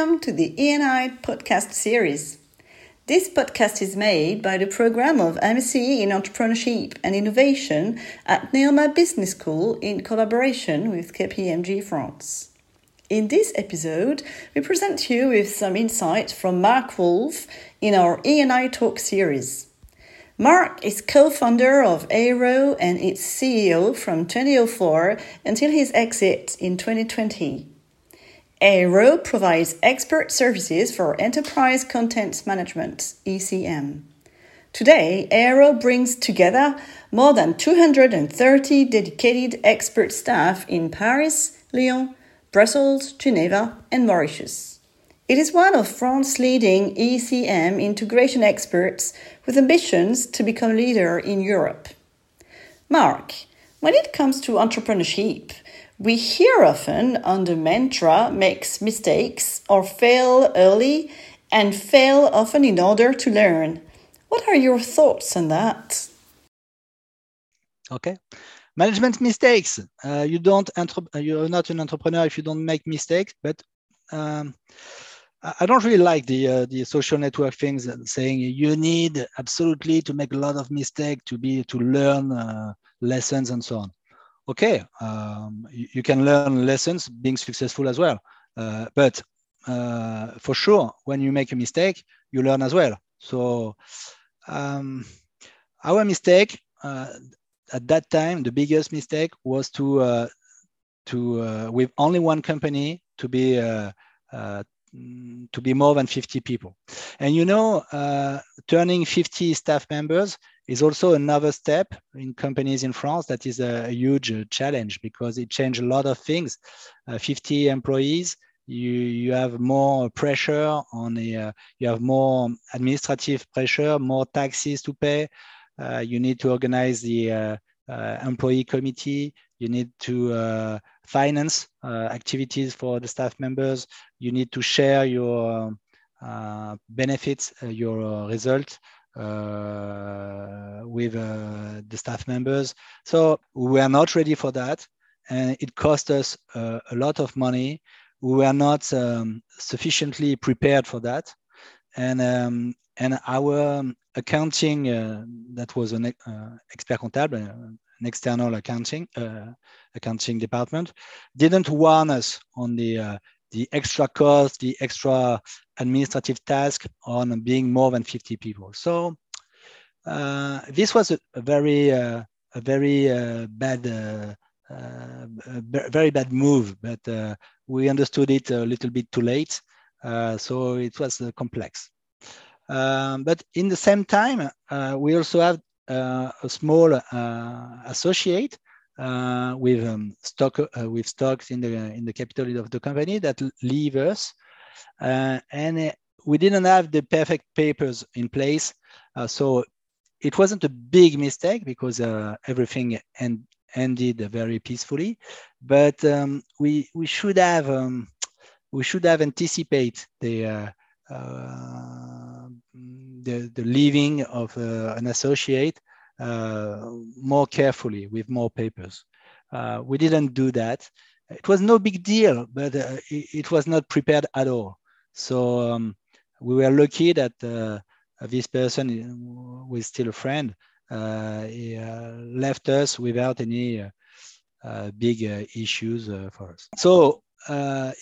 Welcome to the E&I podcast series. This podcast is made by the program of MSc in Entrepreneurship and Innovation at Neoma Business School in collaboration with KPMG France. In this episode, we present you with some insights from Marc Wolff in our E&I Talk series. Marc is co-founder of AEROW and its CEO from 2004 until his exit in 2020. AEROW provides expert services for enterprise content management, ECM. Today, AEROW brings together more than 230 dedicated expert staff in Paris, Lyon, Brussels, Geneva, and Mauritius. It is one of France's leading ECM integration experts with ambitions to become leader in Europe. Marc, when it comes to entrepreneurship, we hear often the mantra makes mistakes or fail early and fail often in order to learn. What are your thoughts on that? Okay. Management mistakes. Uh, you don't you're not an entrepreneur if you don't make mistakes, but um, I don't really like the uh, the social network things saying you need absolutely to make a lot of mistakes to be to learn uh, lessons and so on okay, um, you, you, can learn lessons being successful as well. Uh, but uh, for sure, when you make a mistake, you learn as well. So um, our mistake uh, at that time, the biggest mistake was to uh, to uh, with only one company to be uh, to be more than 50 people. And you know, turning 50 staff members is also another step in companies in France that is a, a huge uh, challenge because it changed a lot of things. Uh, 50 employees, you, you have more pressure on the, uh, you have more administrative pressure, more taxes to pay. Uh, you need to organize the uh, uh, employee committee. You need to finance activities for the staff members. You need to share your benefits, your results. Uh, with uh, the staff members. So we are not ready for that. And it cost us uh, a lot of money. We were not um, sufficiently prepared for that. And, um, and our accounting, that was an expert comptable, an external accounting uh, accounting department didn't warn us on the uh, the extra cost, the extra administrative task on being more than 50 people. So uh, this was a, a very, uh, a very uh, bad, uh, uh, very bad move, but uh, we understood it a little bit too late. so it was complex. Um, but in the same time, we also have a small associate with um, stock with stocks in the in the capital of the company that leave us, and uh, we didn't have the perfect papers in place, uh, so it wasn't a big mistake because uh, everything end, ended very peacefully, but um, we we should have um, we should have anticipated the. the, the leaving of an associate uh, more carefully with more papers. Uh, we didn't do that. It was no big deal, but uh, it, it, was not prepared at all. So um, we were lucky that this person who is still a friend he, left us without any uh, big uh, issues uh, for us. So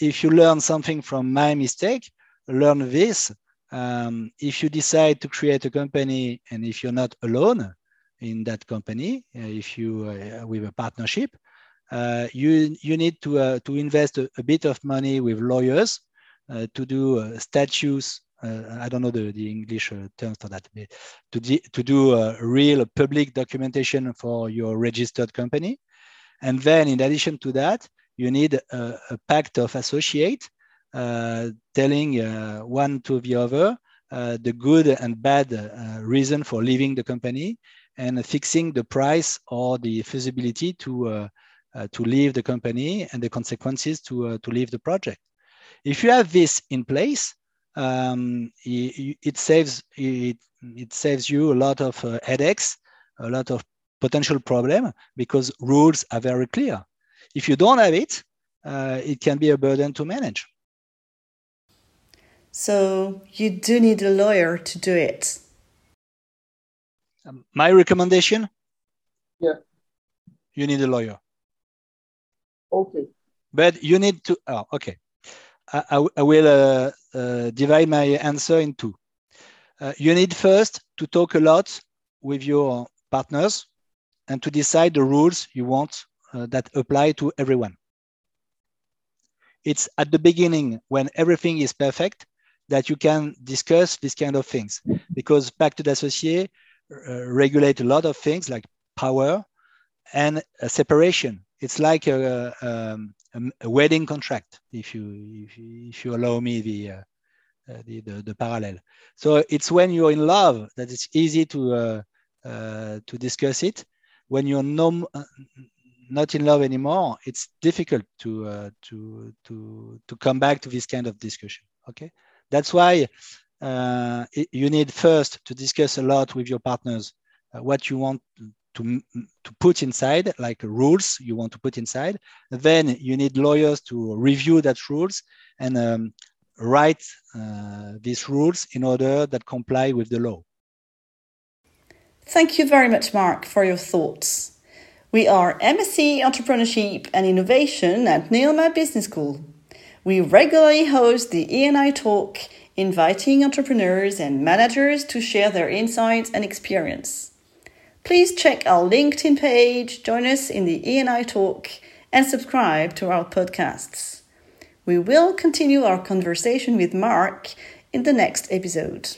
if you learn something from my mistake, learn this. Um, if you decide to create a company and if you're not alone, in that company, uh, if you uh, with a partnership, uh, you you need to to invest a, a, bit of money with lawyers to do statutes uh, I don't know the, the English uh, terms for that, to, to do a real public documentation for your registered company. And then in addition to that, you need a, a pact of associate uh, telling one to the other the good and bad reason for leaving the company and fixing the price or the feasibility to uh, uh, to leave the company and the consequences to uh, to leave the project. If you have this in place, um, it, it, saves it, it saves you a lot of uh, headaches, a lot of potential problem because rules are very clear. If you don't have it, uh, it can be a burden to manage. So you do need a lawyer to do it. Um, my recommendation? Yeah. You need a lawyer. Okay. But you need to, oh, okay. I, I, will uh, uh, divide my answer in two. Uh, you need first to talk a lot with your partners and to decide the rules you want uh, that apply to everyone. It's at the beginning when everything is perfect that you can discuss these kind of things because pacte d'associé uh, regulate a lot of things like power and separation. It's like a, um, a, wedding contract, if you, if if you allow me the, uh, uh, the, the, the, parallel. So it's when you're in love that it's easy to, uh, uh, to discuss it. When you're no, uh, not in love anymore, it's difficult to, to, to, to come back to this kind of discussion. Okay. That's why uh, you need first to discuss a lot with your partners uh, what you want to, to put inside, like rules you want to put inside. Then you need lawyers to review that rules and um, write uh, these rules in order that comply with the law. Thank you very much, Marc, for your thoughts. We are MSc Entrepreneurship and Innovation at Neoma Business School. We regularly host the E&I Talk, inviting entrepreneurs and managers to share their insights and experience. Please check our LinkedIn page, join us in the E&I Talk, and subscribe to our podcasts. We will continue our conversation with Marc in the next episode.